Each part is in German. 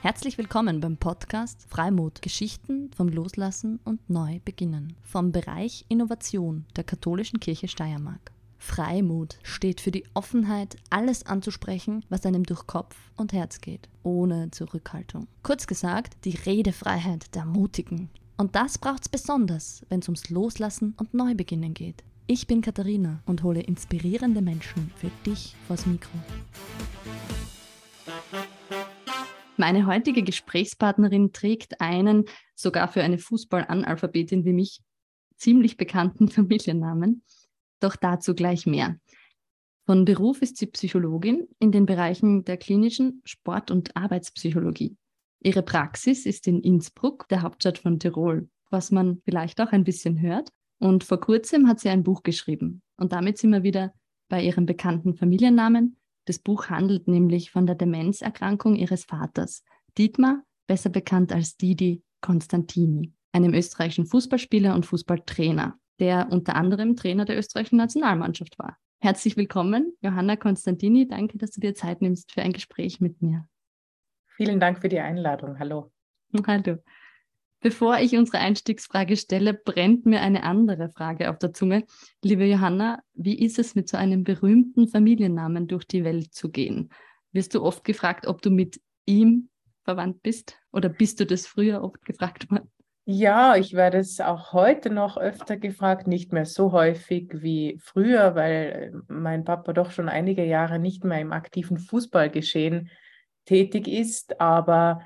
Herzlich willkommen beim Podcast Freimut. Geschichten vom Loslassen und Neubeginnen vom Bereich Innovation der Katholischen Kirche Steiermark. Freimut steht für die Offenheit, alles anzusprechen, was einem durch Kopf und Herz geht, ohne Zurückhaltung. Kurz gesagt, die Redefreiheit der Mutigen. Und das braucht's besonders, wenn es ums Loslassen und Neubeginnen geht. Ich bin Katharina und hole inspirierende Menschen für dich vors Mikro. Meine heutige Gesprächspartnerin trägt einen, sogar für eine Fußballanalphabetin wie mich, ziemlich bekannten Familiennamen. Doch dazu gleich mehr. Von Beruf ist sie Psychologin in den Bereichen der klinischen Sport- und Arbeitspsychologie. Ihre Praxis ist in Innsbruck, der Hauptstadt von Tirol, was man vielleicht auch ein bisschen hört. Und vor kurzem hat sie ein Buch geschrieben. Und damit sind wir wieder bei ihrem bekannten Familiennamen das Buch handelt nämlich von der Demenzerkrankung ihres Vaters, Dietmar, besser bekannt als Didi Constantini, einem österreichischen Fußballspieler und Fußballtrainer, der unter anderem Trainer der österreichischen Nationalmannschaft war. Herzlich willkommen, Johanna Constantini. Danke, dass du dir Zeit nimmst für ein Gespräch mit mir. Vielen Dank für die Einladung. Hallo. Hallo. Bevor ich unsere Einstiegsfrage stelle, brennt mir eine andere Frage auf der Zunge. Liebe Johanna, wie ist es mit so einem berühmten Familiennamen durch die Welt zu gehen? Wirst du oft gefragt, ob du mit ihm verwandt bist? Oder bist du das früher oft gefragt worden? Ja, ich werde es auch heute noch öfter gefragt, nicht mehr so häufig wie früher, weil äh, mein Papa doch schon einige Jahre nicht mehr im aktiven Fußballgeschehen tätig ist. Aber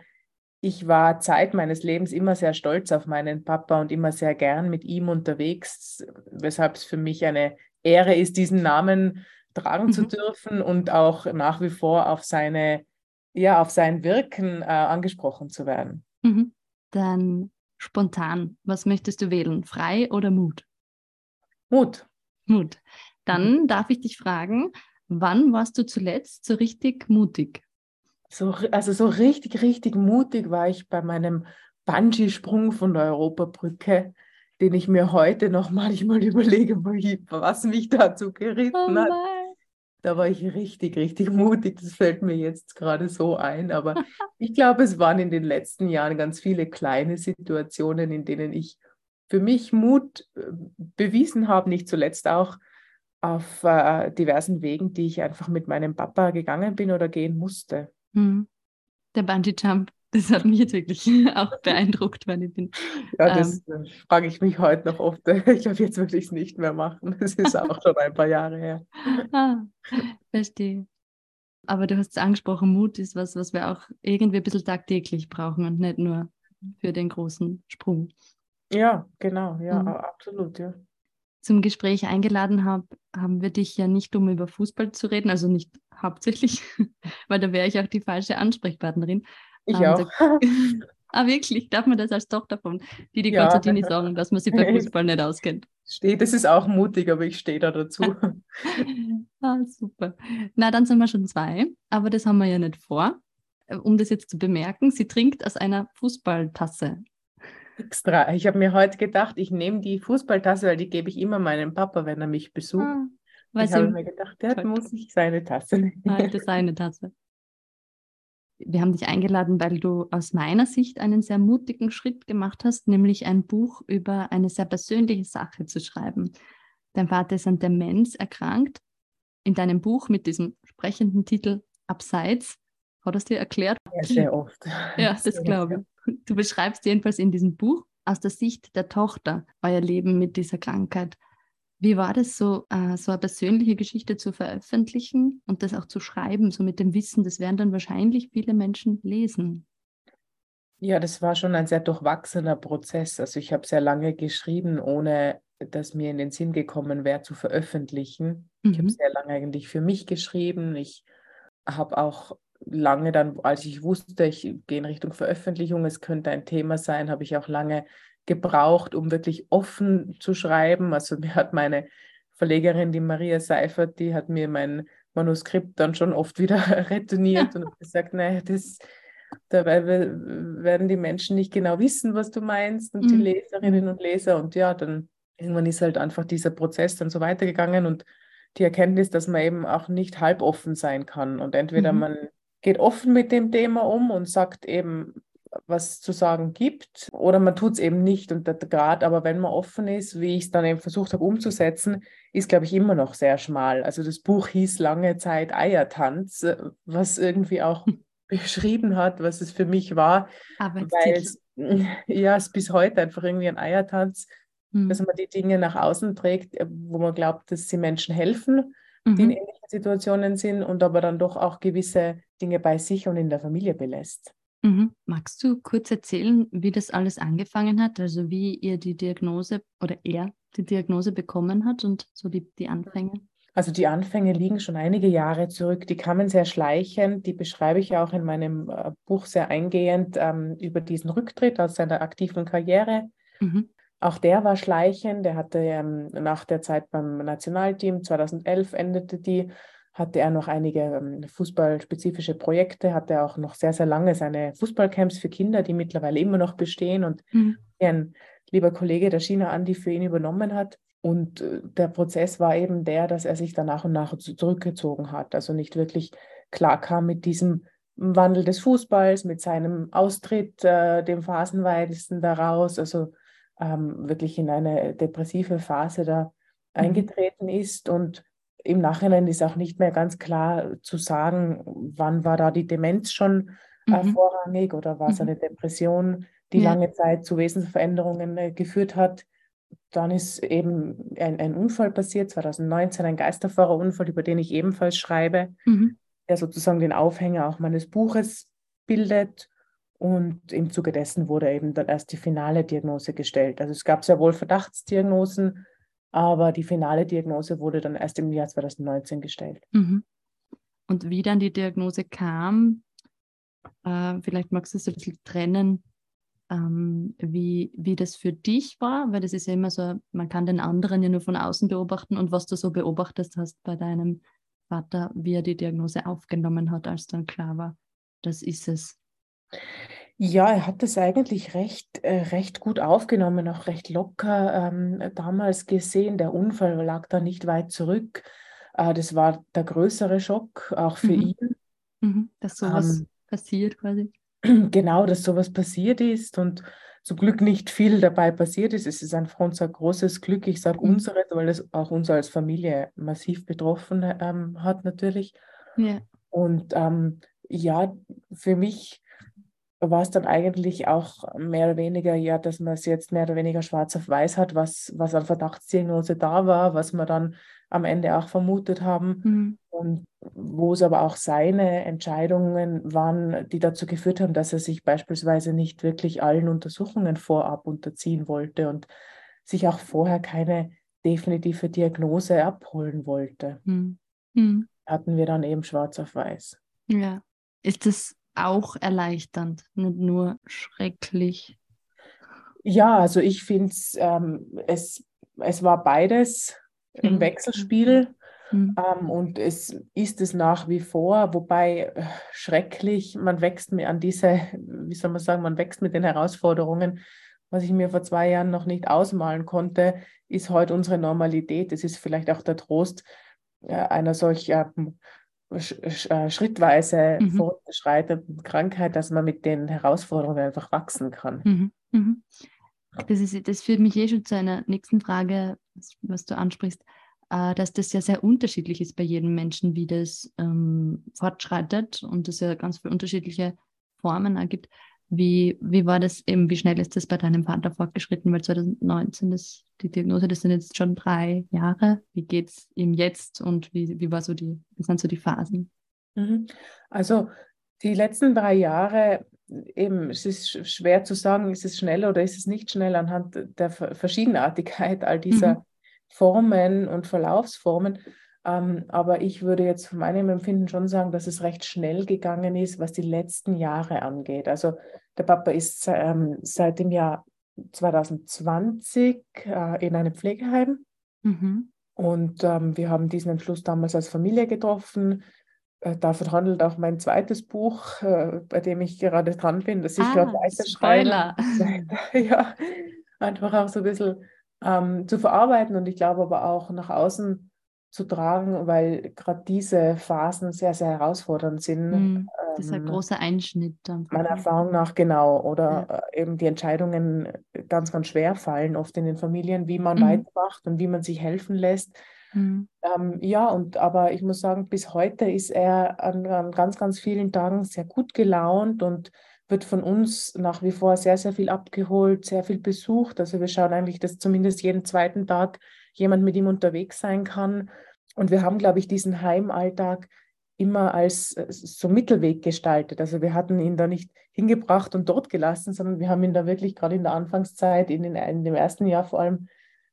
ich war Zeit meines Lebens immer sehr stolz auf meinen Papa und immer sehr gern mit ihm unterwegs, weshalb es für mich eine Ehre ist, diesen Namen tragen mhm. zu dürfen und auch nach wie vor auf seine, ja, auf sein Wirken äh, angesprochen zu werden. Mhm. Dann spontan, was möchtest du wählen? Frei oder Mut? Mut. Mut. Dann mhm. darf ich dich fragen, wann warst du zuletzt so richtig mutig? So, also so richtig, richtig mutig war ich bei meinem Bungee-Sprung von der Europabrücke, den ich mir heute noch manchmal überlege, was mich dazu geritten oh hat. Da war ich richtig, richtig mutig. Das fällt mir jetzt gerade so ein. Aber ich glaube, es waren in den letzten Jahren ganz viele kleine Situationen, in denen ich für mich Mut äh, bewiesen habe, nicht zuletzt auch auf äh, diversen Wegen, die ich einfach mit meinem Papa gegangen bin oder gehen musste. Hm. Der Bungee Jump, das hat mich jetzt wirklich auch beeindruckt, weil ich bin. Ja, das ähm, äh, frage ich mich heute noch oft. Ich glaube, jetzt würde ich es nicht mehr machen. Das ist auch schon ein paar Jahre her. Ah, verstehe. Aber du hast es angesprochen, Mut ist was, was wir auch irgendwie ein bisschen tagtäglich brauchen und nicht nur für den großen Sprung. Ja, genau, ja, mhm. absolut, ja zum Gespräch eingeladen habe, haben wir dich ja nicht, um über Fußball zu reden, also nicht hauptsächlich, weil da wäre ich auch die falsche Ansprechpartnerin. Ich ähm, auch. Ah, wirklich? Darf man das als Tochter von Didi ja. Konstantini sagen, dass man sich bei Fußball nicht auskennt? Steht, das ist auch mutig, aber ich stehe da dazu. ah, super. Na, dann sind wir schon zwei, aber das haben wir ja nicht vor. Äh, um das jetzt zu bemerken, sie trinkt aus einer Fußballtasse extra. Ich habe mir heute gedacht, ich nehme die Fußballtasse, weil die gebe ich immer meinem Papa, wenn er mich besucht. Ah, ich habe mir gedacht, der muss ich seine Tasse nehmen. Heute seine Tasse. Wir haben dich eingeladen, weil du aus meiner Sicht einen sehr mutigen Schritt gemacht hast, nämlich ein Buch über eine sehr persönliche Sache zu schreiben. Dein Vater ist an Demenz erkrankt. In deinem Buch mit diesem sprechenden Titel Abseits, hat er es dir erklärt? Ja, sehr oft. Ja, das glaube ich. Du beschreibst jedenfalls in diesem Buch aus der Sicht der Tochter euer Leben mit dieser Krankheit. Wie war das so, äh, so eine persönliche Geschichte zu veröffentlichen und das auch zu schreiben, so mit dem Wissen, das werden dann wahrscheinlich viele Menschen lesen? Ja, das war schon ein sehr durchwachsener Prozess. Also ich habe sehr lange geschrieben, ohne dass mir in den Sinn gekommen wäre, zu veröffentlichen. Mhm. Ich habe sehr lange eigentlich für mich geschrieben. Ich habe auch lange dann, als ich wusste, ich gehe in Richtung Veröffentlichung, es könnte ein Thema sein, habe ich auch lange gebraucht, um wirklich offen zu schreiben. Also mir hat meine Verlegerin, die Maria Seifert, die hat mir mein Manuskript dann schon oft wieder retourniert und gesagt, naja, das, dabei werden die Menschen nicht genau wissen, was du meinst und mhm. die Leserinnen und Leser. Und ja, dann irgendwann ist halt einfach dieser Prozess dann so weitergegangen und die Erkenntnis, dass man eben auch nicht halboffen sein kann. Und entweder mhm. man geht offen mit dem Thema um und sagt eben, was zu sagen gibt, oder man tut es eben nicht. Und gerade, aber wenn man offen ist, wie ich es dann eben versucht habe umzusetzen, ist, glaube ich, immer noch sehr schmal. Also das Buch hieß lange Zeit Eiertanz, was irgendwie auch beschrieben hat, was es für mich war. Weil es, ja, es bis heute einfach irgendwie ein Eiertanz, mhm. dass man die Dinge nach außen trägt, wo man glaubt, dass sie Menschen helfen, mhm. die in ähnlichen Situationen sind und aber dann doch auch gewisse Dinge bei sich und in der Familie belässt. Mhm. Magst du kurz erzählen, wie das alles angefangen hat? Also wie ihr die Diagnose oder er die Diagnose bekommen hat und so die, die Anfänge? Also die Anfänge liegen schon einige Jahre zurück. Die kamen sehr schleichend. Die beschreibe ich auch in meinem äh, Buch sehr eingehend ähm, über diesen Rücktritt aus seiner aktiven Karriere. Mhm. Auch der war schleichend. Der hatte ähm, nach der Zeit beim Nationalteam 2011 endete die hatte er noch einige ähm, fußballspezifische Projekte, hatte auch noch sehr, sehr lange seine Fußballcamps für Kinder, die mittlerweile immer noch bestehen und mhm. ein lieber Kollege der China Andi für ihn übernommen hat. Und äh, der Prozess war eben der, dass er sich dann nach und nach zurückgezogen hat, also nicht wirklich klar kam mit diesem Wandel des Fußballs, mit seinem Austritt, äh, dem phasenweitesten daraus, also ähm, wirklich in eine depressive Phase da mhm. eingetreten ist und im Nachhinein ist auch nicht mehr ganz klar zu sagen, wann war da die Demenz schon äh, mhm. vorrangig oder war es mhm. eine Depression, die ja. lange Zeit zu Wesensveränderungen äh, geführt hat. Dann ist eben ein, ein, Unfall passiert, 2019, ein Geisterfahrerunfall, über den ich ebenfalls schreibe, mhm. der sozusagen den Aufhänger auch meines Buches bildet. Und im Zuge dessen wurde eben dann erst die finale Diagnose gestellt. Also es gab sehr wohl Verdachtsdiagnosen, aber die finale Diagnose wurde dann erst im Jahr 2019 gestellt. Mhm. Und wie dann die Diagnose kam, äh, vielleicht magst du es ein bisschen trennen, ähm, wie, wie das für dich war, weil das ist ja immer so, man kann den anderen ja nur von außen beobachten und was du so beobachtet hast bei deinem Vater, wie er die Diagnose aufgenommen hat, als dann klar war, das ist es. Ja, er hat das eigentlich recht, äh, recht gut aufgenommen, auch recht locker ähm, damals gesehen. Der Unfall lag da nicht weit zurück. Äh, das war der größere Schock, auch für mhm. ihn. Mhm. Dass sowas ähm, passiert quasi. Genau, dass sowas passiert ist und zum Glück nicht viel dabei passiert ist. Es ist einfach unser großes Glück. Ich sage mhm. unseres, weil es auch uns als Familie massiv betroffen ähm, hat natürlich. Ja. Und ähm, ja, für mich war es dann eigentlich auch mehr oder weniger, ja, dass man es jetzt mehr oder weniger schwarz auf weiß hat, was, was an Verdachtsdiagnose da war, was wir dann am Ende auch vermutet haben. Mhm. Und wo es aber auch seine Entscheidungen waren, die dazu geführt haben, dass er sich beispielsweise nicht wirklich allen Untersuchungen vorab unterziehen wollte und sich auch vorher keine definitive Diagnose abholen wollte. Mhm. Mhm. Hatten wir dann eben schwarz auf weiß. Ja. Ist das auch erleichternd, nicht nur schrecklich. Ja, also ich finde ähm, es, es war beides mhm. im Wechselspiel. Mhm. Ähm, und es ist es nach wie vor, wobei äh, schrecklich, man wächst mir an diese, wie soll man sagen, man wächst mit den Herausforderungen. Was ich mir vor zwei Jahren noch nicht ausmalen konnte, ist heute unsere Normalität. Es ist vielleicht auch der Trost äh, einer solch ähm, äh, schrittweise mhm. fortgeschreitenden Krankheit, dass man mit den Herausforderungen einfach wachsen kann. Mhm. Mhm. Das, ist, das führt mich eh schon zu einer nächsten Frage, was du ansprichst, äh, dass das ja sehr unterschiedlich ist bei jedem Menschen, wie das ähm, fortschreitet und es ja ganz viele unterschiedliche Formen ergibt. Wie, wie war das eben, wie schnell ist das bei deinem Vater fortgeschritten? Weil 2019 ist die Diagnose, das sind jetzt schon drei Jahre. Wie geht es ihm jetzt und wie, wie, war so die, wie sind so die Phasen? Mhm. Also die letzten drei Jahre, eben, es ist schwer zu sagen, ist es schnell oder ist es nicht schnell anhand der Verschiedenartigkeit all dieser mhm. Formen und Verlaufsformen. Ähm, aber ich würde jetzt von meinem Empfinden schon sagen, dass es recht schnell gegangen ist, was die letzten Jahre angeht. Also der Papa ist ähm, seit dem Jahr 2020 äh, in einem Pflegeheim. Mhm. Und ähm, wir haben diesen Entschluss damals als Familie getroffen. Äh, davon handelt auch mein zweites Buch, äh, bei dem ich gerade dran bin, das ich ah, gerade weiterschreibe. ja, einfach auch so ein bisschen ähm, zu verarbeiten. Und ich glaube aber auch nach außen zu tragen, weil gerade diese Phasen sehr, sehr herausfordernd sind. Mhm. Das ist ein ähm, großer Einschnitt. Einfach. Meiner Erfahrung nach genau. Oder ja. Äh, eben die Entscheidungen ganz, ganz schwer fallen, oft in den Familien, wie man mhm. weitermacht und wie man sich helfen lässt. Mhm. Ähm, ja, und aber ich muss sagen, bis heute ist er an, an ganz, ganz vielen Tagen sehr gut gelaunt und wird von uns nach wie vor sehr, sehr viel abgeholt, sehr viel besucht. Also wir schauen eigentlich, dass zumindest jeden zweiten Tag jemand mit ihm unterwegs sein kann. Und wir haben, glaube ich, diesen Heimalltag immer als äh, so Mittelweg gestaltet. Also wir hatten ihn da nicht hingebracht und dort gelassen, sondern wir haben ihn da wirklich gerade in der Anfangszeit, in, den, in dem ersten Jahr vor allem,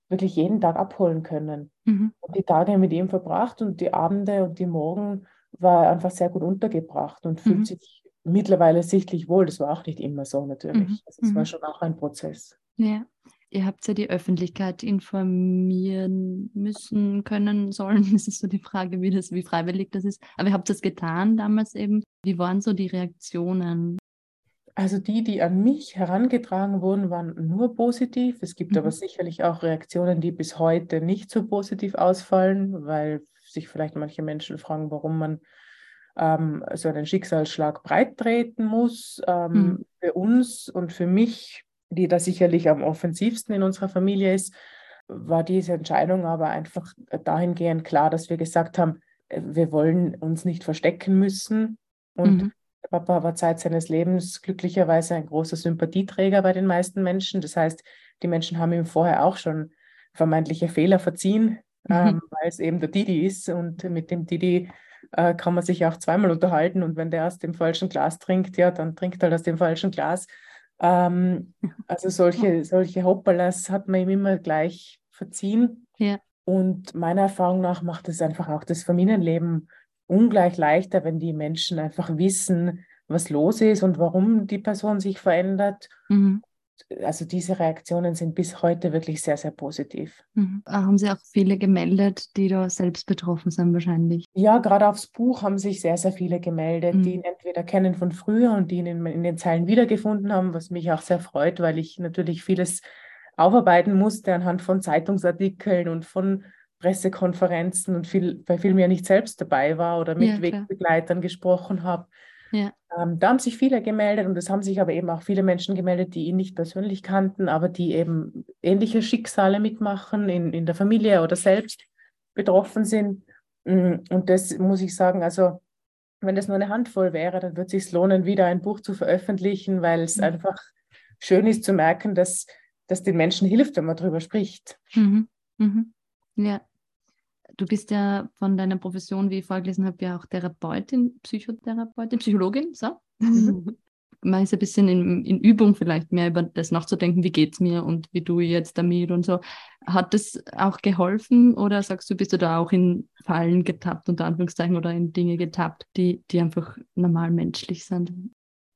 wirklich jeden Tag abholen können. Mhm. Und die Tage mit ihm verbracht und die Abende und die Morgen war er einfach sehr gut untergebracht und fühlt mhm. sich mittlerweile sichtlich wohl. Das war auch nicht immer so natürlich. Mhm. Also es war mhm. schon auch ein Prozess. Ja. Ihr habt ja die Öffentlichkeit informieren müssen, können, sollen. Das ist so die Frage, wie, das, wie freiwillig das ist. Aber ihr habt das getan damals eben. Wie waren so die Reaktionen? Also die, die an mich herangetragen wurden, waren nur positiv. Es gibt mhm. aber sicherlich auch Reaktionen, die bis heute nicht so positiv ausfallen, weil sich vielleicht manche Menschen fragen, warum man ähm, so einen Schicksalsschlag breit treten muss. Ähm, mhm. Für uns und für mich, die da sicherlich am offensivsten in unserer Familie ist, war diese Entscheidung aber einfach dahingehend klar, dass wir gesagt haben, äh, wir wollen uns nicht verstecken müssen. Und mhm. Papa war Zeit seines Lebens glücklicherweise ein großer Sympathieträger bei den meisten Menschen. Das heißt, die Menschen haben ihm vorher auch schon vermeintliche Fehler verziehen, mhm. ähm, weil es eben der Didi ist. Und mit dem Didi äh, kann man sich auch zweimal unterhalten. Und wenn der aus dem falschen Glas trinkt, ja, dann trinkt er aus dem falschen Glas. Ähm, also solche, solche Hoppalas hat man ihm immer gleich verziehen. Ja. Und meiner Erfahrung nach macht es einfach auch das Familienleben ungleich leichter, wenn die Menschen einfach wissen, was los ist und warum die Person sich verändert. Mhm also diese Reaktionen sind bis heute wirklich sehr, sehr positiv. Mhm. Haben Sie auch viele gemeldet, die da selbst betroffen sind wahrscheinlich? Ja, gerade aufs Buch haben sich sehr, sehr viele gemeldet, mhm. die ihn entweder kennen von früher und die ihn in, in, den Zeilen wiedergefunden haben, was mich auch sehr freut, weil ich natürlich vieles aufarbeiten musste anhand von Zeitungsartikeln und von Pressekonferenzen und viel, bei vielen ja nicht selbst dabei war oder mit ja, Wegbegleitern gesprochen habe. Ja. Ähm, da haben sich viele gemeldet und es haben sich aber eben auch viele Menschen gemeldet, die ihn nicht persönlich kannten, aber die eben ähnliche Schicksale mitmachen, in, in der Familie oder selbst betroffen sind. Mm, und das muss ich sagen, also wenn das nur eine Handvoll wäre, dann würde es sich lohnen, wieder ein Buch zu veröffentlichen, weil es mhm. einfach schön ist zu merken, dass das den Menschen hilft, wenn man darüber spricht. Mhm. Mhm. Ja, Du bist ja von deiner Profession, wie ich vorgelesen habe, ja auch Therapeutin, Psychotherapeutin, Psychologin, so. Mhm. Man ist ein bisschen in, in, Übung vielleicht mehr über das nachzudenken, wie geht es mir und wie tue ich jetzt damit und so. Hat das auch geholfen oder sagst du, bist du da auch in Fallen getappt, unter Anführungszeichen, oder in Dinge getappt, die, die einfach normal menschlich sind?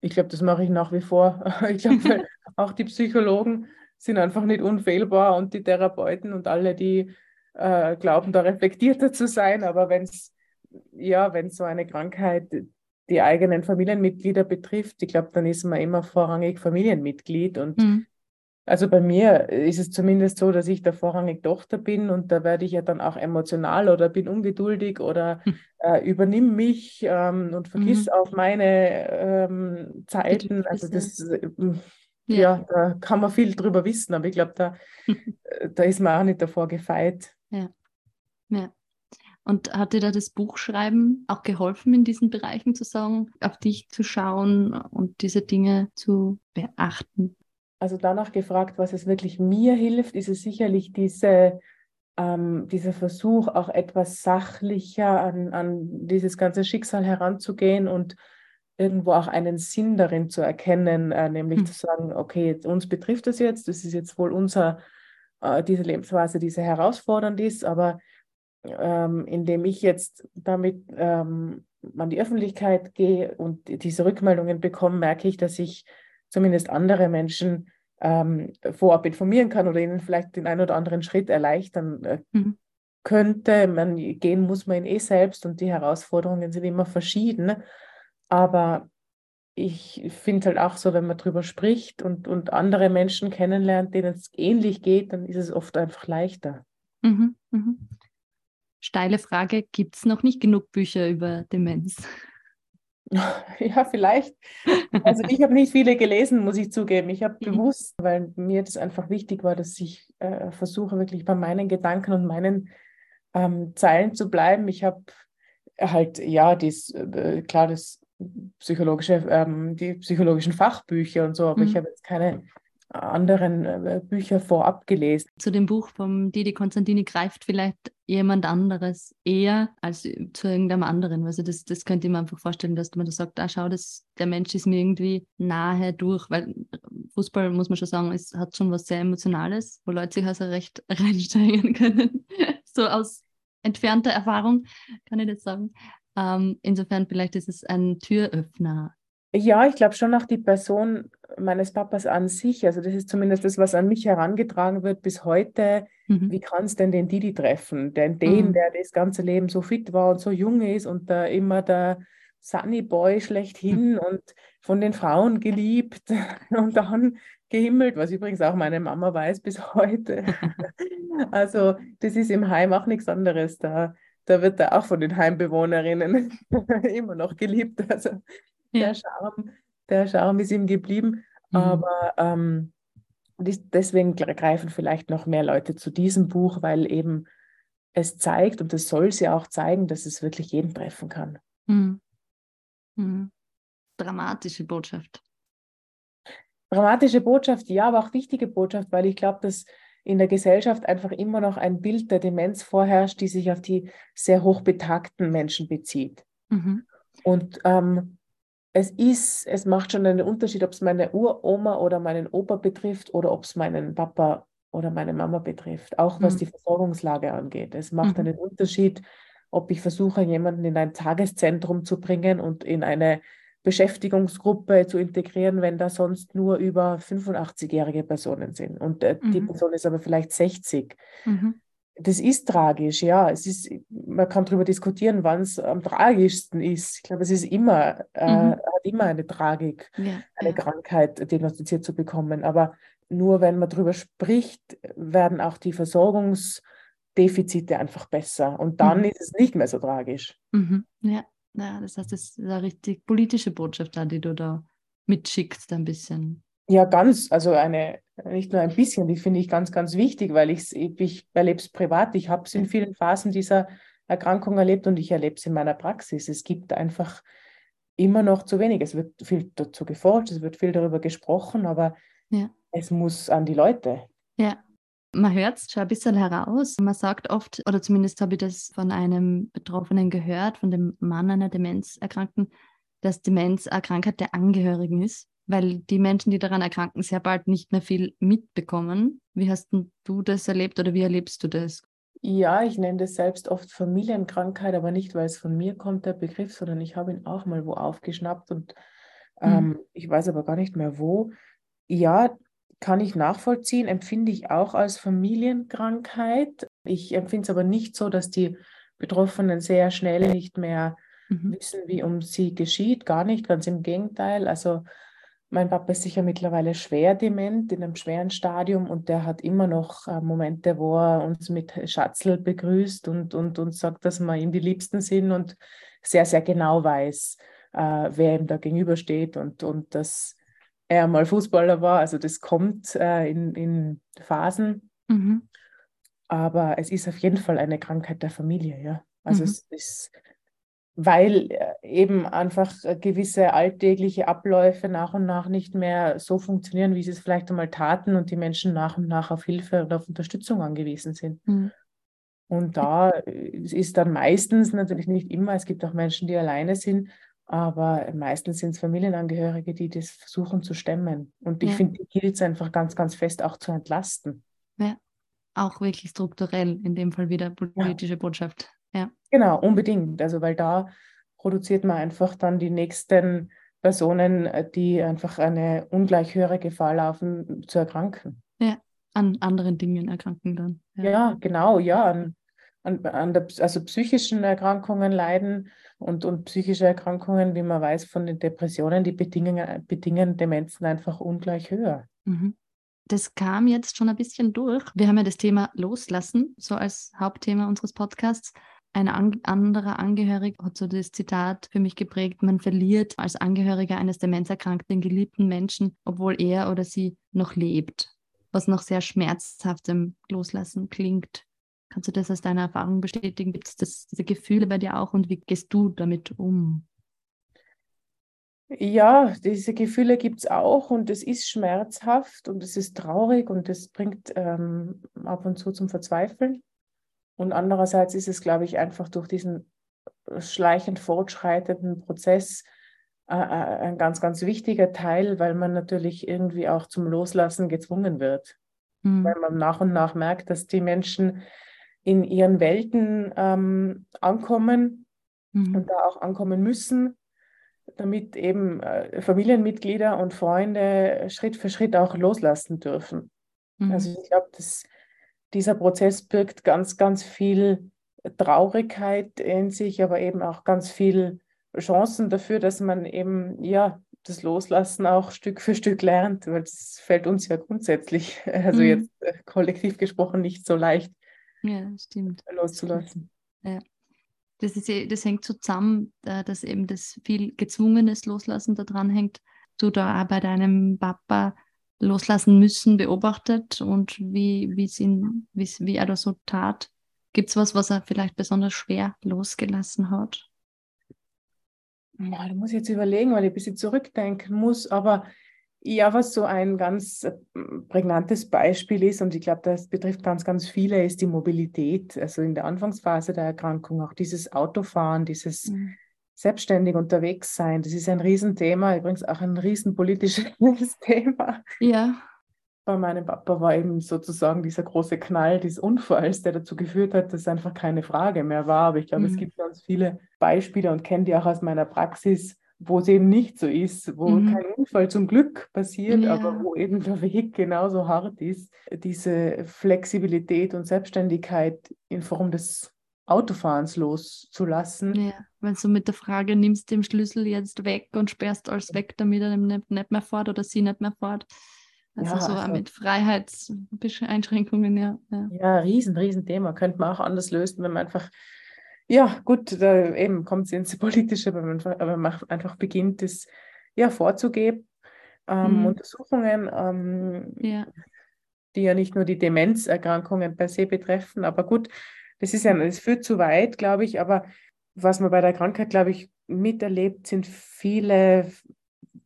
Ich glaube, das mache ich nach wie vor. Ich glaube, auch die Psychologen sind einfach nicht unfehlbar und die Therapeuten und alle, die äh, glauben, da reflektierter zu sein. Aber wenn es ja, wenn so eine Krankheit die eigenen Familienmitglieder betrifft, ich glaube, dann ist man immer vorrangig Familienmitglied. Und mhm. also bei mir ist es zumindest so, dass ich da vorrangig Tochter bin und da werde ich ja dann auch emotional oder bin ungeduldig oder mhm. äh, übernimm mich ähm, und vergiss mhm. auf meine ähm, Zeiten. Also das äh, ja. ja. da kann man viel drüber wissen, aber ich glaube, da, da ist man auch nicht davor gefeit. Ja. Ja. Und hat dir da das Buchschreiben auch geholfen, in diesen Bereichen zu sagen, auf dich zu schauen und diese Dinge zu beachten? Also danach gefragt, was es wirklich mir hilft, ist es sicherlich diese, ähm, dieser Versuch, auch etwas sachlicher an, an dieses ganze Schicksal heranzugehen und irgendwo auch einen Sinn darin zu erkennen, äh, nämlich hm. zu sagen, okay, uns betrifft das jetzt, das ist jetzt wohl unser äh, diese Lebensphase, die sehr herausfordernd ist, aber ähm, indem ich jetzt damit ähm, an die Öffentlichkeit gehe und diese Rückmeldungen bekomme, merke ich, dass ich zumindest andere Menschen ähm, vorab informieren kann oder ihnen vielleicht den einen oder anderen Schritt erleichtern äh, mhm. könnte. Man, gehen muss man eh selbst und die Herausforderungen sind immer verschieden. Aber ich finde halt auch so, wenn man drüber spricht und, und andere Menschen kennenlernt, denen es ähnlich geht, dann ist es oft einfach leichter. Mhm, mhm. Steile Frage, gibt es noch nicht genug Bücher über Demenz? Ja, vielleicht. Also ich habe nicht viele gelesen, muss ich zugeben. Ich habe mhm. bewusst, weil mir das einfach wichtig war, dass ich äh, versuche, wirklich bei meinen Gedanken und meinen ähm, Zeilen zu bleiben. Ich habe halt, ja, dies, äh, klar, das psychologische, ähm, die psychologischen Fachbücher und so, aber mhm. ich habe jetzt keine anderen äh, Bücher vorab gelesen. Zu dem Buch von Didi Konstantini greift vielleicht jemand anderes eher als zu irgendeinem anderen. Also das, das könnte ich mir einfach vorstellen, dass man da sagt, ah, schau, das, der Mensch ist mir irgendwie nahe durch, weil Fußball, muss man schon sagen, es hat schon was sehr Emotionales, wo Leute sich also recht reinsteigen können. so aus entfernter Erfahrung kann ich das sagen. Ähm, insofern vielleicht ist es ein Türöffner ja, ich glaube schon auch die Person meines Papas an sich. Also das ist zumindest das, was an mich herangetragen wird bis heute. Mhm. Wie kann es denn den Didi treffen? Denn den, mhm. der das ganze Leben so fit war und so jung ist und da immer der Sunny Boy schlechthin mhm. und von den Frauen geliebt und dann gehimmelt, was übrigens auch meine Mama weiß bis heute. also das ist im Heim auch nichts anderes. Da, da wird er auch von den Heimbewohnerinnen immer noch geliebt. Also der, Charme, der Charme ist ihm geblieben. Mhm. Aber ähm, deswegen greifen vielleicht noch mehr Leute zu diesem Buch, weil eben es zeigt, und das soll ja auch zeigen, dass es wirklich jeden treffen kann. Mhm. Mhm. Dramatische Botschaft. Dramatische Botschaft, ja, aber auch wichtige Botschaft, weil ich glaube, dass in der Gesellschaft einfach immer noch ein Bild der Demenz vorherrscht, die sich auf die sehr hochbetagten Menschen bezieht. Mhm. Und ähm, es ist, es macht schon einen Unterschied, ob es meine Uroma oder meinen Opa betrifft oder ob es meinen Papa oder meine Mama betrifft, auch was mhm. die Versorgungslage angeht. Es macht mhm. einen Unterschied, ob ich versuche, jemanden in ein Tageszentrum zu bringen und in eine Beschäftigungsgruppe zu integrieren, wenn da sonst nur über 85-jährige Personen sind. Und äh, mhm. die Person ist aber vielleicht 60. Mhm das ist tragisch, ja. Es ist, man kann darüber diskutieren, wann es am tragischsten ist. Ich glaube, es ist immer, äh, mhm. hat immer eine Tragik, ja, eine ja. Krankheit diagnostiziert zu bekommen. Aber nur wenn man darüber spricht, werden auch die Versorgungsdefizite einfach besser. Und dann mhm. ist es nicht mehr so tragisch. Mhm. Ja. Ja, das heißt, das ist eine richtig politische Botschaft, die du da mitschickst, ein bisschen. Ja, ganz. Also eine, nicht nur ein bisschen, die finde ich ganz, ganz wichtig, weil ich, ich erlebe es privat. Ich habe es in vielen Phasen dieser Erkrankung erlebt und ich erlebe es in meiner Praxis. Es gibt einfach immer noch zu wenig. Es wird viel dazu geforscht, es wird viel darüber gesprochen, aber ja. es muss an die Leute. Ja. Man hört es schon ein bisschen heraus. Man sagt oft, oder zumindest habe ich das von einem Betroffenen gehört, von dem Mann einer Demenzerkrankten, dass Demenz eine Krankheit der Angehörigen ist weil die Menschen, die daran erkranken, sehr bald nicht mehr viel mitbekommen. Wie hast du das erlebt oder wie erlebst du das? Ja, ich nenne das selbst oft Familienkrankheit, aber nicht, weil es von mir kommt, der Begriff, sondern ich habe ihn auch mal wo aufgeschnappt und mhm. ähm, mhm. ich weiß aber gar nicht mehr wo. Ja, kann ich nachvollziehen, empfinde ich auch als Familienkrankheit. Ich empfinde es aber nicht so, dass die Betroffenen sehr schnell nicht mehr mhm. wissen, wie um sie geschieht. Gar nicht, ganz im Gegenteil. Also mein Papa ist sicher mittlerweile schwer dement, in einem schweren Stadium und der hat immer noch äh, Momente, wo er uns mit Schatzel begrüßt und, und uns sagt, dass wir ihm die Liebsten sind und sehr, sehr genau weiß, äh, wer ihm da gegenübersteht und, und dass er mal Fußballer war. Also das kommt äh, in, in Phasen. Mhm. Aber es ist auf jeden Fall eine Krankheit der Familie, ja. Also mhm. es ist weil äh, eben einfach gewisse alltägliche Abläufe nach und nach nicht mehr so funktionieren, wie sie es vielleicht einmal taten und die Menschen nach und nach auf Hilfe und auf Unterstützung angewiesen sind. Mhm. Und da ist dann meistens, natürlich nicht immer, es gibt auch Menschen, die alleine sind, aber meistens sind es Familienangehörige, die das versuchen zu stemmen. Und ich ja. finde, die gilt es einfach ganz, ganz fest auch zu entlasten. Ja, auch wirklich strukturell, in dem Fall wieder politische ja. Botschaft. Ja. Genau, unbedingt. Also weil da produziert man einfach dann die nächsten Personen, äh, die einfach eine ungleich höhere Gefahr laufen, zu erkranken. Ja, an anderen Dingen erkranken dann. Ja, ja genau, ja. An, an, an der, also psychischen Erkrankungen leiden und, und psychische Erkrankungen, wie man weiß von den Depressionen, die bedingen, bedingen Demenzen einfach ungleich höher. Mhm. das kam jetzt schon ein bisschen durch. Wir haben ja das Thema Loslassen, so als Hauptthema unseres Podcasts. Ein an anderer Angehöriger hat so das Zitat für mich geprägt, man verliert als Angehöriger eines demenzerkrankten geliebten Menschen, obwohl er oder sie noch lebt, was noch sehr schmerzhaftem Loslassen klingt. Kannst du das aus deiner Erfahrung bestätigen? Gibt es diese Gefühle bei dir auch und wie gehst du damit um? Ja, diese Gefühle gibt es auch und es ist schmerzhaft und es ist traurig und es bringt ähm, ab und zu zum Verzweifeln. Und andererseits ist es, glaube ich, einfach durch diesen schleichend fortschreitenden Prozess äh, äh, ein ganz, ganz wichtiger Teil, weil man natürlich irgendwie auch zum Loslassen gezwungen wird. Mhm. Weil man nach und nach merkt, dass die Menschen in ihren Welten ähm, ankommen mhm. und da auch ankommen müssen, damit eben äh, Familienmitglieder und Freunde Schritt für Schritt auch loslassen dürfen. Mhm. Also ich glaube, dass dieser Prozess birgt ganz, ganz viel Traurigkeit in sich, aber eben auch ganz viel Chancen dafür, dass man eben ja das Loslassen auch Stück für Stück lernt, weil es fällt uns ja grundsätzlich, also mhm. jetzt äh, kollektiv gesprochen, nicht so leicht ja, stimmt. loszulassen. Ja. Das, ist, das hängt so zusammen, äh, dass eben das viel gezwungenes Loslassen da dran hängt. Du da auch bei deinem Papa loslassen müssen beobachtet und wie, wie, ihn, wie, wie er das so tat? Gibt es was, was er vielleicht besonders schwer losgelassen hat? Da muss ich jetzt überlegen, weil ich ein bisschen zurückdenken muss. Aber ja, was so ein ganz äh, prägnantes Beispiel ist, und ich glaube, das betrifft ganz, ganz viele, ist die Mobilität. Also in der Anfangsphase der Erkrankung, auch dieses Autofahren, dieses mhm selbstständig unterwegs sein. Das ist ein Riesenthema, übrigens auch ein riesenpolitisches Thema. Ja. Bei meinem Papa war eben sozusagen dieser große Knall des Unfalls, der dazu geführt hat, dass es einfach keine Frage mehr war. Aber ich glaube, mhm. es gibt ganz viele Beispiele und kenne die auch aus meiner Praxis, wo es eben nicht so ist, wo mhm. kein Unfall zum Glück passiert, ja. aber wo eben der Weg genauso hart ist. Diese Flexibilität und Selbstständigkeit in Form des Autofahrens loszulassen. Ja, wenn du mit der Frage, nimmst den Schlüssel jetzt weg und sperrst alles weg, damit er nicht, nicht mehr fährt oder sie nicht mehr fährt. Also ja, so also, mit Freiheitseinschränkungen, ja. Ja, ja riesen, riesen Thema. Könnte man auch anders lösen, wenn man einfach, ja gut, da eben kommt es ins Politische, wenn man, wenn man einfach beginnt, das ja, vorzugeben. Ähm, mhm. Untersuchungen, ähm, ja. die ja nicht nur die Demenzerkrankungen per se betreffen, aber gut, das ist ja, es führt zu weit, glaube ich, aber was man bei der Krankheit, glaube ich, miterlebt, sind viele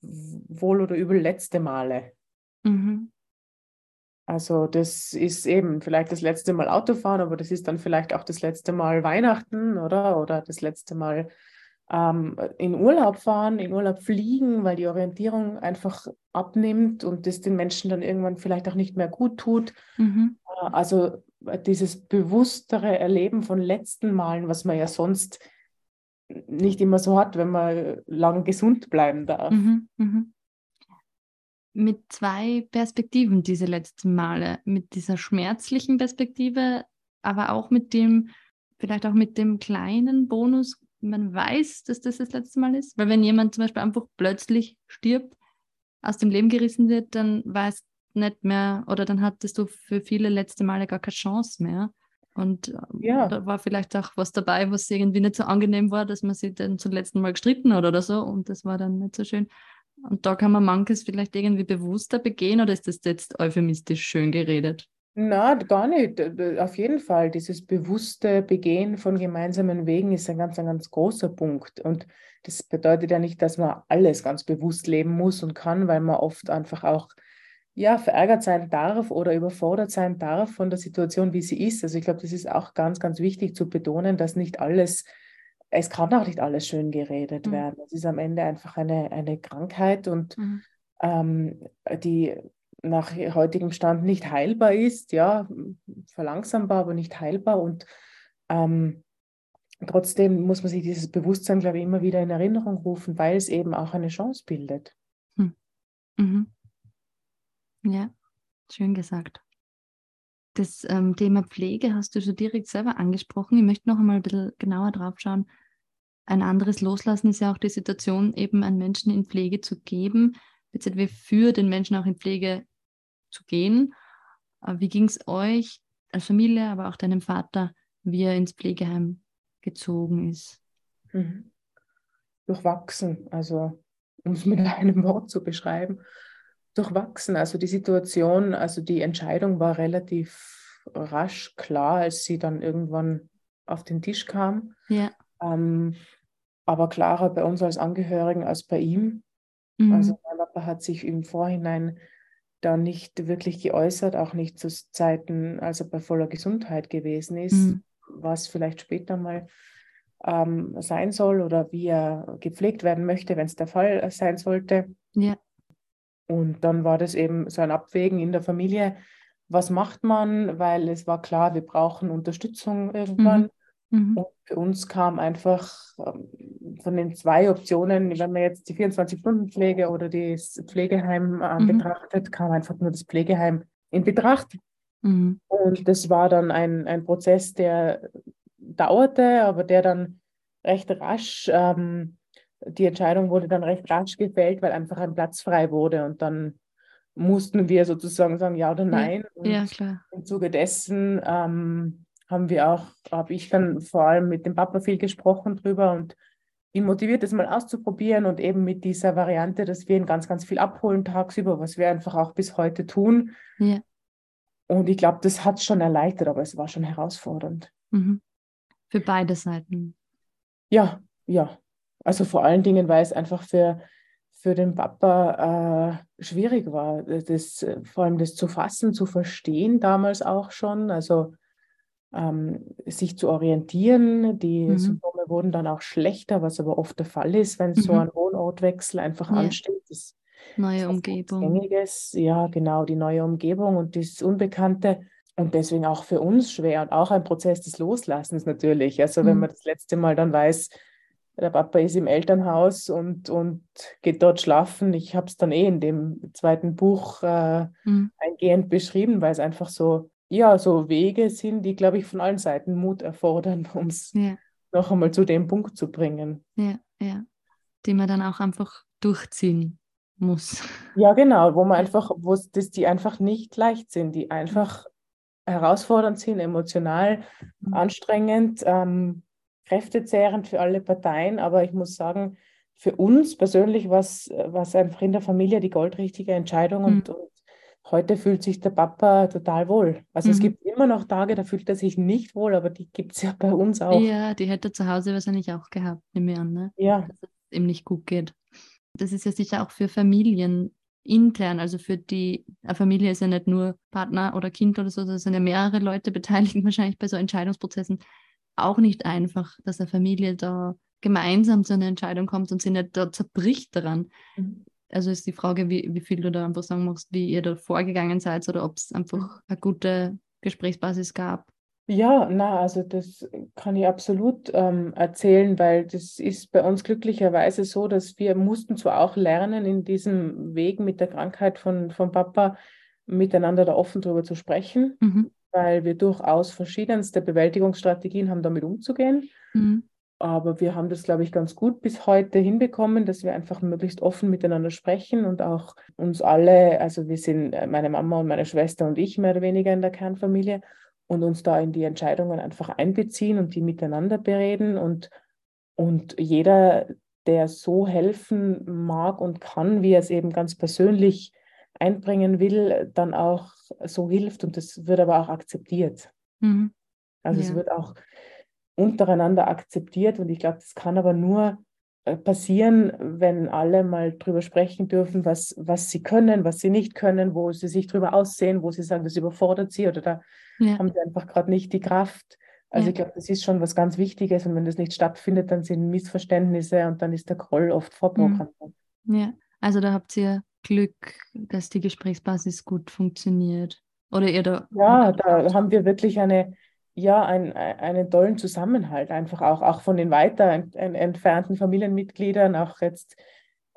wohl oder übel letzte Male. Mhm. Also das ist eben vielleicht das letzte Mal Autofahren, aber das ist dann vielleicht auch das letzte Mal Weihnachten, oder? Oder das letzte Mal ähm, in Urlaub fahren, in Urlaub fliegen, weil die Orientierung einfach abnimmt und das den Menschen dann irgendwann vielleicht auch nicht mehr gut tut. Mhm. Äh, also dieses bewusstere Erleben von letzten Malen, was man ja sonst nicht immer so hat, wenn man lang gesund bleiben darf. Mhm, mhm. Mit zwei Perspektiven diese letzten Male, mit dieser schmerzlichen Perspektive, aber auch mit dem, vielleicht auch mit dem kleinen Bonus, man weiß, dass das das letzte Mal ist. Weil wenn jemand zum Beispiel einfach plötzlich stirbt, aus dem Leben gerissen wird, dann weiß nicht mehr oder dann hattest du für viele letzte Male gar keine Chance mehr. Und ähm, ja. da war vielleicht auch was dabei, was irgendwie nicht so angenehm war, dass man sich dann zum letzten Mal gestritten hat oder so. Und das war dann nicht so schön. Und da kann man manches vielleicht irgendwie bewusster begehen oder ist das jetzt euphemistisch schön geredet? Na, gar nicht. Auf jeden Fall. Dieses bewusste Begehen von gemeinsamen Wegen ist ein ganz, ein ganz großer Punkt. Und das bedeutet ja nicht, dass man alles ganz bewusst leben muss und kann, weil man oft einfach auch ja, verärgert sein darf oder überfordert sein darf von der Situation, wie sie ist. Also ich glaube, das ist auch ganz, ganz wichtig zu betonen, dass nicht alles, es kann auch nicht alles schön geredet mhm. werden. Es ist am Ende einfach eine, eine Krankheit und mhm. ähm, die nach heutigem Stand nicht heilbar ist, ja, verlangsambar, aber nicht heilbar und ähm, trotzdem muss man sich dieses Bewusstsein, glaube ich, immer wieder in Erinnerung rufen, weil es eben auch eine Chance bildet. Mhm. mhm. Ja, schön gesagt. Das ähm, Thema Pflege hast du schon direkt selber angesprochen. Ich möchte noch einmal ein bisschen genauer drauf schauen. Ein anderes Loslassen ist ja auch die Situation, eben einen Menschen in Pflege zu geben, beziehungsweise für den Menschen auch in Pflege zu gehen. Äh, wie ging es euch als Familie, aber auch deinem Vater, wie er ins Pflegeheim gezogen ist? Mhm. Durchwachsen, also um es mit einem Wort zu beschreiben, durchwachsen. Also die Situation, also die Entscheidung war relativ rasch klar, als sie dann irgendwann auf den Tisch kam. Ja. Ähm, aber klarer bei uns als Angehörigen als bei ihm. Mhm. Also mein Papa hat sich im Vorhinein da nicht wirklich geäußert, auch nicht zu Zeiten, als er bei voller Gesundheit gewesen ist, mhm. was vielleicht später mal ähm, sein soll oder wie er gepflegt werden möchte, wenn es der Fall sein sollte. Ja. Und dann war das eben so ein Abwägen in der Familie. Was macht man? Weil es war klar, wir brauchen Unterstützung irgendwann. Mhm. Mhm. Und für uns kam einfach ähm, von den zwei Optionen, wenn man jetzt die 24-Stunden-Pflege oder das Pflegeheim äh, mhm. betrachtet, kam einfach nur das Pflegeheim in Betracht. Mhm. Und das war dann ein, ein Prozess, der dauerte, aber der dann recht rasch, ähm, die Entscheidung wurde dann recht rasch gefällt, weil einfach ein Platz frei wurde und dann mussten wir sozusagen sagen ja oder nein. Ja, ja klar. Im Zuge dessen ähm, haben wir auch, habe ich dann vor allem mit dem Papa viel gesprochen drüber und ihn motiviert, das mal auszuprobieren und eben mit dieser Variante, dass wir ihn ganz, ganz viel abholen tagsüber, was wir einfach auch bis heute tun. Ja. Und ich glaube, das hat es schon erleichtert, aber es war schon herausfordernd. Mhm. Für beide Seiten. Ja, ja. Also vor allen Dingen, weil es einfach für, für den Papa äh, schwierig war, das, vor allem das zu fassen, zu verstehen damals auch schon. Also ähm, sich zu orientieren. Die mhm. Symptome wurden dann auch schlechter, was aber oft der Fall ist, wenn mhm. so ein Wohnortwechsel einfach ja. ansteht. Das neue Umgebung. Gängiges, ja, genau, die neue Umgebung und das Unbekannte. Und deswegen auch für uns schwer und auch ein Prozess des Loslassens natürlich. Also mhm. wenn man das letzte Mal dann weiß, der Papa ist im Elternhaus und, und geht dort schlafen. Ich habe es dann eh in dem zweiten Buch äh, mhm. eingehend beschrieben, weil es einfach so ja, so Wege sind, die, glaube ich, von allen Seiten Mut erfordern, um es ja. noch einmal zu dem Punkt zu bringen. Ja, ja. Die man dann auch einfach durchziehen muss. Ja, genau, wo man einfach, wo das die einfach nicht leicht sind, die einfach herausfordernd sind, emotional mhm. anstrengend, ähm, kräftezehrend für alle Parteien. Aber ich muss sagen, für uns persönlich war es einfach in der Familie die goldrichtige Entscheidung mhm. und, und heute fühlt sich der Papa total wohl. Also mhm. es gibt immer noch Tage, da fühlt er sich nicht wohl, aber die gibt es ja bei uns auch. Ja, die hätte er zu Hause wahrscheinlich auch gehabt, nehme ich an, ne? Ja. Dass es ihm nicht gut geht. Das ist ja sicher auch für Familien intern, also für die eine Familie ist ja nicht nur Partner oder Kind oder so, da sind ja mehrere Leute beteiligt wahrscheinlich bei so Entscheidungsprozessen. Auch nicht einfach, dass eine Familie da gemeinsam zu einer Entscheidung kommt und sie nicht da zerbricht daran. Mhm also ist die Frage, wie, wie viel du da einfach sagen magst, wie ihr da vorgegangen seid oder ob es einfach mhm. eine gute Gesprächsbasis gab. Ja, na, also das kann ich absolut ähm, erzählen, weil das ist bei uns glücklicherweise so, dass wir mussten zwar auch lernen, in diesem Weg mit der Krankheit von, von Papa miteinander da offen drüber zu sprechen, mhm. weil wir durchaus verschiedenste Bewältigungsstrategien haben, damit umzugehen. Mhm. Aber wir haben das, glaube ich, ganz gut bis heute hinbekommen, dass wir einfach möglichst offen miteinander sprechen und auch uns alle, also wir sind äh, meine Mama und meine Schwester und ich mehr oder weniger in der Kernfamilie und uns da in die Entscheidungen einfach einbeziehen und die miteinander bereden und, und jeder, der so helfen mag und kann, wie er es eben ganz persönlich einbringen will, dann auch so hilft und das wird aber auch akzeptiert. Mhm. Also ja. es wird auch untereinander akzeptiert. Und ich glaube, das kann aber nur äh, passieren, wenn alle mal drüber sprechen dürfen, was, was sie können, was sie nicht können, wo sie sich drüber aussehen, wo sie sagen, das überfordert sie oder da ja. haben sie einfach gerade nicht die Kraft. Also ja. ich glaube, das ist schon was ganz Wichtiges und wenn das nicht stattfindet, dann sind Missverständnisse und dann ist der Groll oft vorprogrammiert. Ja, also da habt ihr Glück, dass die Gesprächsbasis gut funktioniert. Oder ihr da. Ja, da haben wir wirklich eine, ja, ein, einen tollen Zusammenhalt, einfach auch, auch von den weiter ent, entfernten Familienmitgliedern, auch jetzt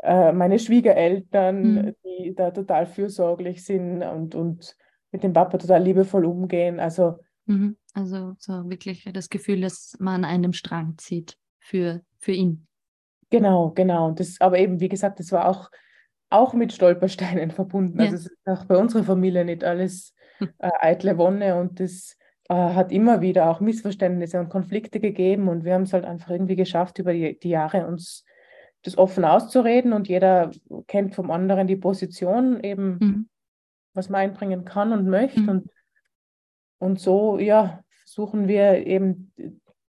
äh, meine Schwiegereltern, mhm. die da total fürsorglich sind und, und mit dem Papa total liebevoll umgehen. Also, mhm. also so wirklich das Gefühl, dass man an einem Strang zieht für, für ihn. Genau, genau. Das, aber eben, wie gesagt, das war auch auch mit Stolpersteinen verbunden. Ja. Also es ist auch bei unserer Familie nicht alles hm. äh, eitle Wonne und das äh, hat immer wieder auch Missverständnisse und Konflikte gegeben und wir haben es halt einfach irgendwie geschafft, über die, die Jahre uns das offen auszureden und jeder kennt vom anderen die Position eben, mhm. was man einbringen kann und möchte mhm. und, und so, ja, versuchen wir eben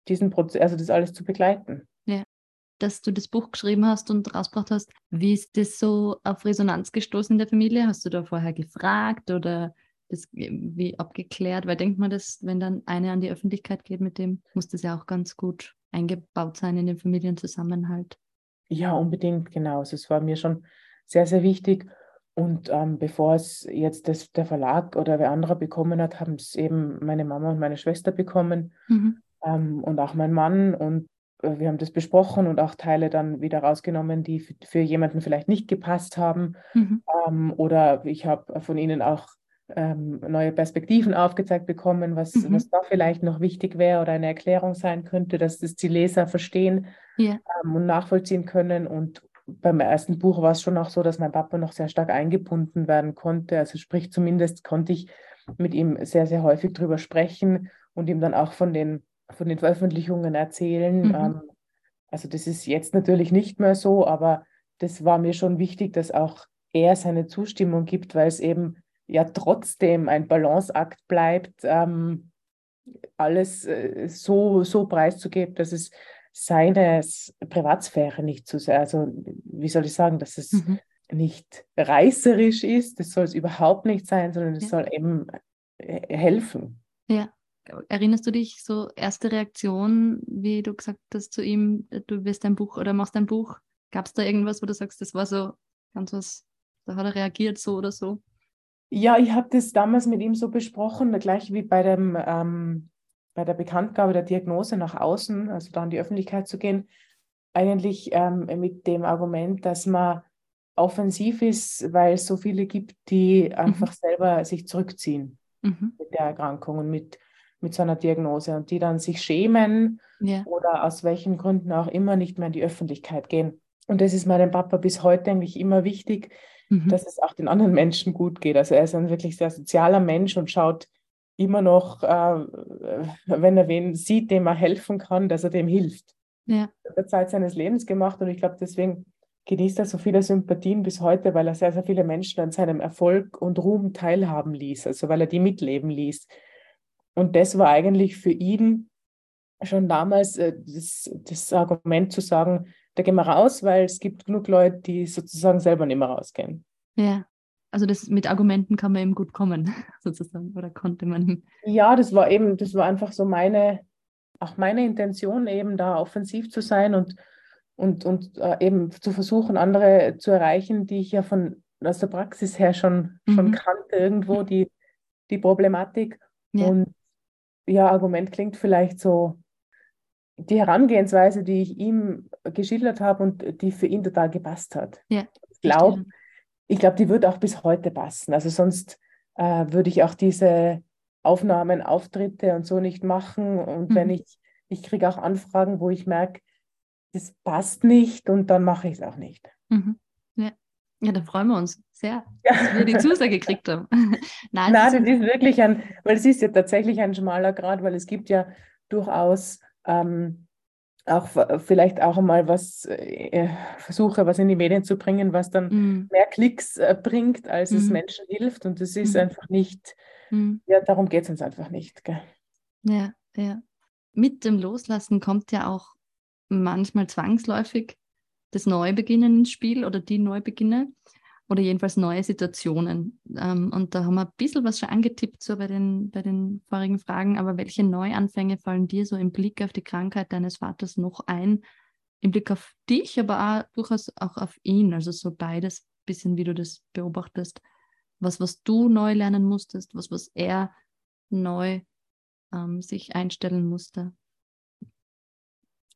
diesen Prozess, also das alles zu begleiten. Ja, dass du das Buch geschrieben hast und rausgebracht hast, wie ist das so auf Resonanz gestoßen in der Familie? Hast du da vorher gefragt oder das wie abgeklärt? Weil denkt man, dass wenn dann eine an die Öffentlichkeit geht mit dem, muss das ja auch ganz gut eingebaut sein in den Familienzusammenhalt. Ja, unbedingt, genau. Also es war mir schon sehr, sehr wichtig. Und ähm, bevor es jetzt das, der Verlag oder wer anderer bekommen hat, haben es eben meine Mama und meine Schwester bekommen mhm. ähm, und auch mein Mann. Und äh, wir haben das besprochen und auch Teile dann wieder rausgenommen, die für jemanden vielleicht nicht gepasst haben. Mhm. Ähm, oder ich habe von ihnen auch ähm, neue Perspektiven aufgezeigt bekommen, was, mhm. was da vielleicht noch wichtig wäre oder eine Erklärung sein könnte, dass das die Leser verstehen ja. ähm, und nachvollziehen können. Und beim ersten Buch war es schon auch so, dass mein Papa noch sehr stark eingebunden werden konnte. Also sprich, zumindest konnte ich mit ihm sehr, sehr häufig drüber sprechen und ihm dann auch von den, von den Veröffentlichungen erzählen. Mhm. Ähm, also das ist jetzt natürlich nicht mehr so, aber das war mir schon wichtig, dass auch er seine Zustimmung gibt, weil es eben ja trotzdem ein Balanceakt bleibt, ähm, alles äh, so, so preiszugeben, dass es seine Privatsphäre nicht zu sehr, also wie soll ich sagen, dass es mhm. nicht reißerisch ist, das soll es überhaupt nicht sein, sondern es ja. soll eben äh, helfen. Ja. Erinnerst du dich so erste Reaktion, wie du gesagt hast zu ihm, du wirst ein Buch oder machst ein Buch? Gab es da irgendwas, wo du sagst, das war so ganz was, da hat er reagiert so oder so? Ja, ich habe das damals mit ihm so besprochen, gleich wie bei, dem, ähm, bei der Bekanntgabe der Diagnose nach außen, also da in die Öffentlichkeit zu gehen, eigentlich ähm, mit dem Argument, dass man offensiv ist, weil es so viele gibt, die mhm. einfach selber sich zurückziehen mhm. mit der Erkrankung und mit, mit so einer Diagnose und die dann sich schämen ja. oder aus welchen Gründen auch immer nicht mehr in die Öffentlichkeit gehen. Und das ist meinem Papa bis heute eigentlich immer wichtig, mhm. dass es auch den anderen Menschen gut geht. Also er ist ein wirklich sehr sozialer Mensch und schaut immer noch, äh, wenn er wen sieht, dem er helfen kann, dass er dem hilft. Ja. Er hat der Zeit seines Lebens gemacht und ich glaube, deswegen genießt er so viele Sympathien bis heute, weil er sehr, sehr viele Menschen an seinem Erfolg und Ruhm teilhaben ließ, also weil er die mitleben ließ. Und das war eigentlich für ihn schon damals äh, das, das Argument zu sagen, da gehen wir raus, weil es gibt genug Leute, die sozusagen selber nicht mehr rausgehen. Ja, also das mit Argumenten kann man eben gut kommen, sozusagen, oder konnte man. Ja, das war eben, das war einfach so meine, auch meine Intention, eben da offensiv zu sein und, und, und äh, eben zu versuchen, andere zu erreichen, die ich ja von aus der Praxis her schon, mhm. schon kannte, irgendwo die, die Problematik. Ja. Und ja, Argument klingt vielleicht so die Herangehensweise, die ich ihm geschildert habe und die für ihn total gepasst hat. Ja, ich glaube, ich glaube, die wird auch bis heute passen. Also sonst äh, würde ich auch diese Aufnahmen, Auftritte und so nicht machen. Und mhm. wenn ich, ich kriege auch Anfragen, wo ich merke, das passt nicht und dann mache ich es auch nicht. Mhm. Ja. ja, da freuen wir uns sehr, ja. dass wir die Zusage gekriegt haben. Nein, Nein das ist wirklich ein, weil es ist ja tatsächlich ein schmaler Grad, weil es gibt ja durchaus ähm, auch vielleicht auch einmal was äh, versuche, was in die Medien zu bringen, was dann mm. mehr Klicks äh, bringt, als mm. es mhm. Menschen hilft. Und das ist mm. einfach nicht, mhm. ja, darum geht es uns einfach nicht. Gell? Ja, ja. Mit dem Loslassen kommt ja auch manchmal zwangsläufig das Neubeginnen ins Spiel oder die Neubeginne oder jedenfalls neue Situationen. Ähm, und da haben wir ein bisschen was schon angetippt so bei den, bei den vorigen Fragen, aber welche Neuanfänge fallen dir so im Blick auf die Krankheit deines Vaters noch ein? Im Blick auf dich, aber auch durchaus auch auf ihn, also so beides, bisschen wie du das beobachtest. Was, was du neu lernen musstest, was, was er neu ähm, sich einstellen musste.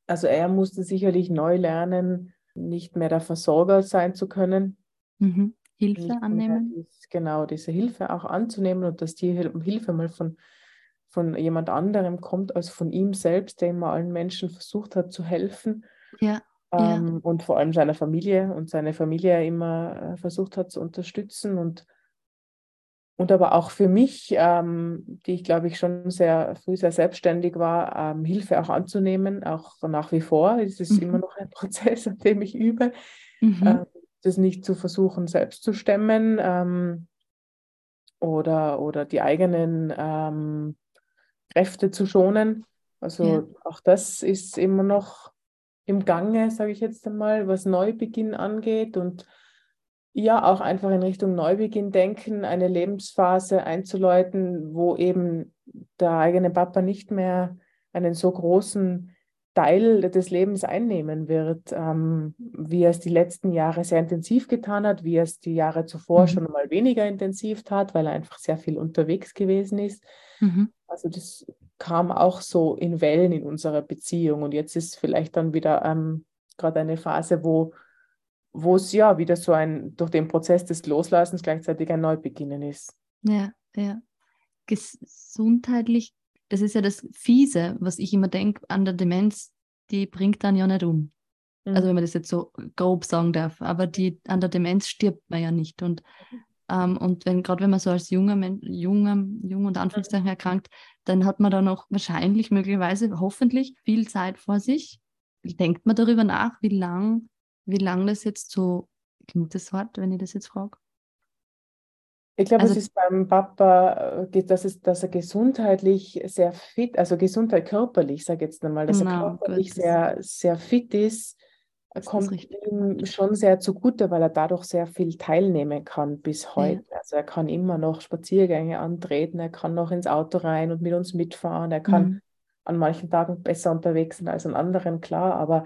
Also er musste sicherlich neu lernen, nicht mehr der Versorger sein zu können, Mhm. Hilfe annehmen. Dies, genau, diese Hilfe auch anzunehmen und dass die Hilfe mal von, von jemand anderem kommt als von ihm selbst, der immer allen Menschen versucht hat zu helfen. Ja. ähm, ja. und vor allem seiner Familie und seine Familie immer äh, versucht hat zu unterstützen und und aber auch für mich, ähm, die ich glaube ich schon sehr früh sehr selbstständig war, ähm, Hilfe auch anzunehmen, auch nach wie vor. Es ist mhm. immer noch ein Prozess, an dem ich übe, mhm. äh, das nicht zu versuchen, selbst zu stemmen ähm, oder, oder die eigenen ähm, Kräfte zu schonen. Also ja. auch das ist immer noch im Gange, sage ich jetzt einmal, was Neubeginn angeht und ja, auch einfach in Richtung Neubeginn denken, eine Lebensphase einzuläuten, wo eben der eigene Papa nicht mehr einen so großen Teil des Lebens einnehmen wird, ähm, wie er es die letzten Jahre sehr intensiv getan hat, wie er es die Jahre zuvor mhm. schon mal weniger intensiv tat, weil er einfach sehr viel unterwegs gewesen ist. Mhm. Also das kam auch so in Wellen in unserer Beziehung und jetzt ist vielleicht dann wieder ähm, gerade eine Phase, wo wo es ja wieder so ein, durch den Prozess des Loslassens gleichzeitig ein Neubeginnen ist. Ja, ja. Gesundheitlich, das ist ja das Fiese, was ich immer denke an der Demenz, die bringt dann ja nicht um. Mhm. Also wenn man das jetzt so grob sagen darf, aber die, an der Demenz stirbt man ja nicht. Und, ähm, und wenn, gerade wenn man so als junger Mensch, junger, jung und Anführungszeichen erkrankt, dann hat man da noch wahrscheinlich, möglicherweise, hoffentlich viel Zeit vor sich. Denkt man darüber nach, wie lang wie lange das jetzt so klingt das hart, wenn ich das jetzt frage? Ich glaube, also, es ist beim Papa, äh, dass, es, dass er gesundheitlich sehr fit, also Gesundheit körperlich, sage ich jetzt einmal, dass genau, er körperlich gut, sehr, sehr fit ist, kommt ist ihm schon sehr zugute, weil er dadurch sehr viel teilnehmen kann bis heute. Ja. Also er kann immer noch Spaziergänge antreten, er kann noch ins Auto rein und mit uns mitfahren, er kann mhm. an manchen Tagen besser unterwegs sein als an anderen, klar, aber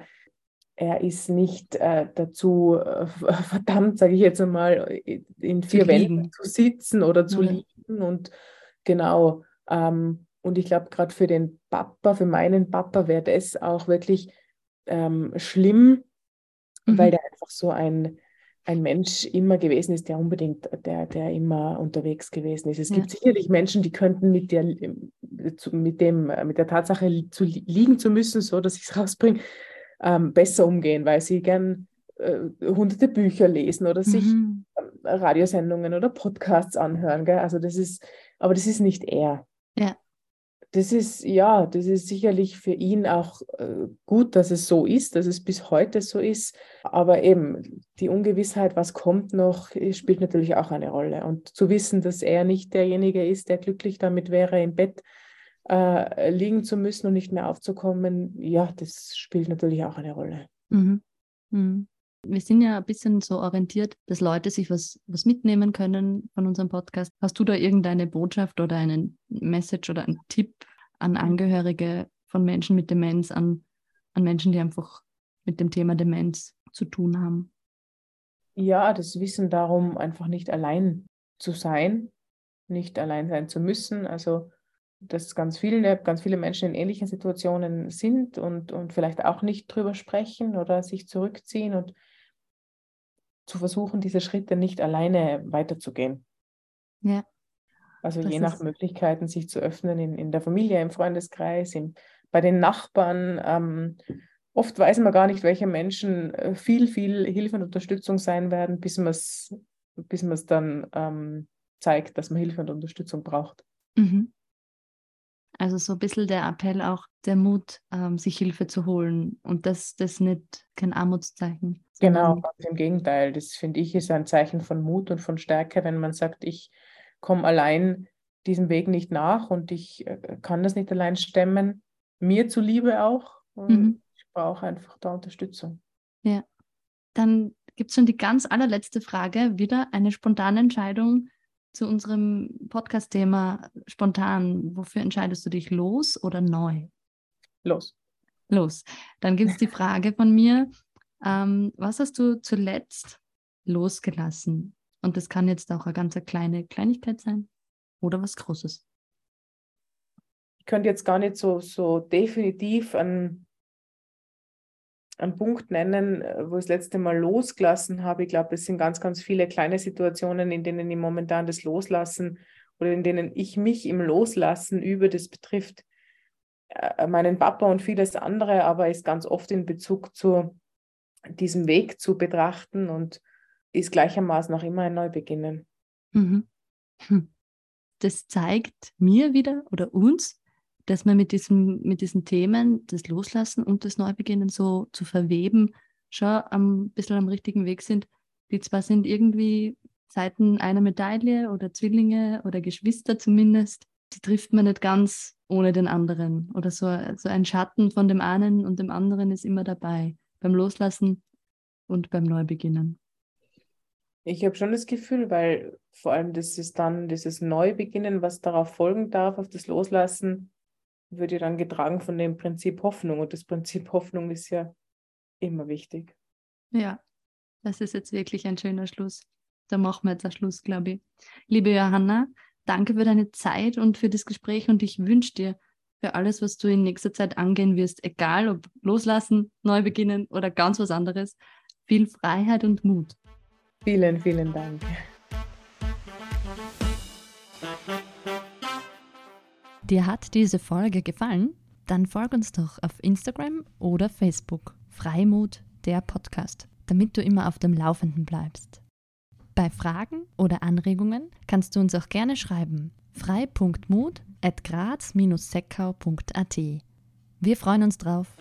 er ist nicht äh, dazu äh, verdammt, sage ich jetzt einmal, in vier Wänden zu sitzen oder zu ja. liegen. Und genau, ähm, und ich glaube, gerade für den Papa, für meinen Papa wäre das auch wirklich ähm, schlimm, mhm. weil der einfach so ein, ein Mensch immer gewesen ist, der unbedingt, der, der immer unterwegs gewesen ist. Es ja. gibt sicherlich Menschen, die könnten mit der, mit dem, mit der Tatsache zu liegen zu müssen, so dass ich es rausbringe, ähm, besser umgehen, weil sie gern äh, hunderte Bücher lesen oder sich mhm. äh, Radiosendungen oder Podcasts anhören. Gell? Also das ist, aber das ist nicht er. Ja. Das ist, ja, das ist sicherlich für ihn auch äh, gut, dass es so ist, dass es bis heute so ist. Aber eben die Ungewissheit, was kommt noch, spielt natürlich auch eine Rolle. Und zu wissen, dass er nicht derjenige ist, der glücklich damit wäre, im Bett äh, liegen zu müssen und nicht mehr aufzukommen, ja, das spielt natürlich auch eine Rolle. Mhm. Mhm. Wir sind ja ein bisschen so orientiert, dass Leute sich was, was mitnehmen können von unserem Podcast. Hast du da irgendeine Botschaft oder einen Message oder einen Tipp an Angehörige von Menschen mit Demenz, an, an Menschen, die einfach mit dem Thema Demenz zu tun haben? Ja, das Wissen darum, einfach nicht allein zu sein, nicht allein sein zu müssen. Also dass ganz viele, ganz viele Menschen in ähnlichen Situationen sind und, und vielleicht auch nicht drüber sprechen oder sich zurückziehen und zu versuchen, diese Schritte nicht alleine weiterzugehen. Ja. Also je nach Möglichkeiten, sich zu öffnen in, in der Familie, im Freundeskreis, im, bei den Nachbarn. Ähm, oft weiß man gar nicht, welche Menschen äh, viel, viel Hilfe und Unterstützung sein werden, bis man es bis dann ähm, zeigt, dass man Hilfe und Unterstützung braucht. Mhm. Also so ein bisschen der Appell auch, der Mut, ähm, sich Hilfe zu holen und das, das nicht kein Armutszeichen. Genau, im Gegenteil. Das finde ich ist ein Zeichen von Mut und von Stärke, wenn man sagt, ich komme allein diesem Weg nicht nach und ich äh, kann das nicht allein stemmen. Mir zuliebe auch. Und mhm. ich brauche einfach da Unterstützung. Ja. Dann gibt es schon die ganz allerletzte Frage. Wieder eine spontane Entscheidung zu unserem Podcast-Thema spontan. Wofür entscheidest du dich, los oder neu? Los. Los. Dann gibt es die Frage von mir, ähm, was hast du zuletzt losgelassen? Und das kann jetzt auch eine ganz kleine Kleinigkeit sein oder was Großes. Ich könnte jetzt gar nicht so, so definitiv an einen Punkt nennen, äh, wo ich das letzte Mal losgelassen habe. Ich glaube, es sind ganz, ganz viele kleine Situationen, in denen ich momentan das Loslassen oder in denen ich mich im Loslassen übe. Das betrifft äh, meinen Papa und vieles andere, aber ist ganz oft in Bezug zu diesen Weg zu betrachten und ist gleichermaßen auch immer ein Neubeginnen. Mhm. Hm. Das zeigt mir wieder oder uns, dass wir mit, diesem, mit diesen Themen, das Loslassen und das Neubeginnen so zu verweben, schon ein bisschen am richtigen Weg sind. Die zwar sind irgendwie Seiten einer Medaille oder Zwillinge oder Geschwister zumindest, die trifft man nicht ganz ohne den anderen. Oder so, so ein Schatten von dem einen und dem anderen ist immer dabei. Beim Loslassen und beim Neubeginnen. Ich habe schon das Gefühl, weil vor allem das ist dann dieses Neubeginnen, was darauf folgen darf, auf das Loslassen, wird ja dann getragen von dem Prinzip Hoffnung. Und das Prinzip Hoffnung ist ja immer wichtig. Ja, das ist jetzt wirklich ein schöner Schluss. Da machen wir jetzt einen Schluss, glaube ich. Liebe Johanna, danke für deine Zeit und für das Gespräch und ich wünsche dir für alles, was du in nächster Zeit angehen wirst, egal ob loslassen, neu beginnen oder ganz was anderes, viel Freiheit und Mut. Vielen, vielen Dank. Dir hat diese Folge gefallen? Dann folg uns doch auf Instagram oder Facebook. Freimut, der Podcast, damit du immer auf dem Laufenden bleibst. Bei Fragen oder Anregungen kannst du uns auch gerne schreiben. frei.mut at graz-seckau.at. Wir freuen uns drauf.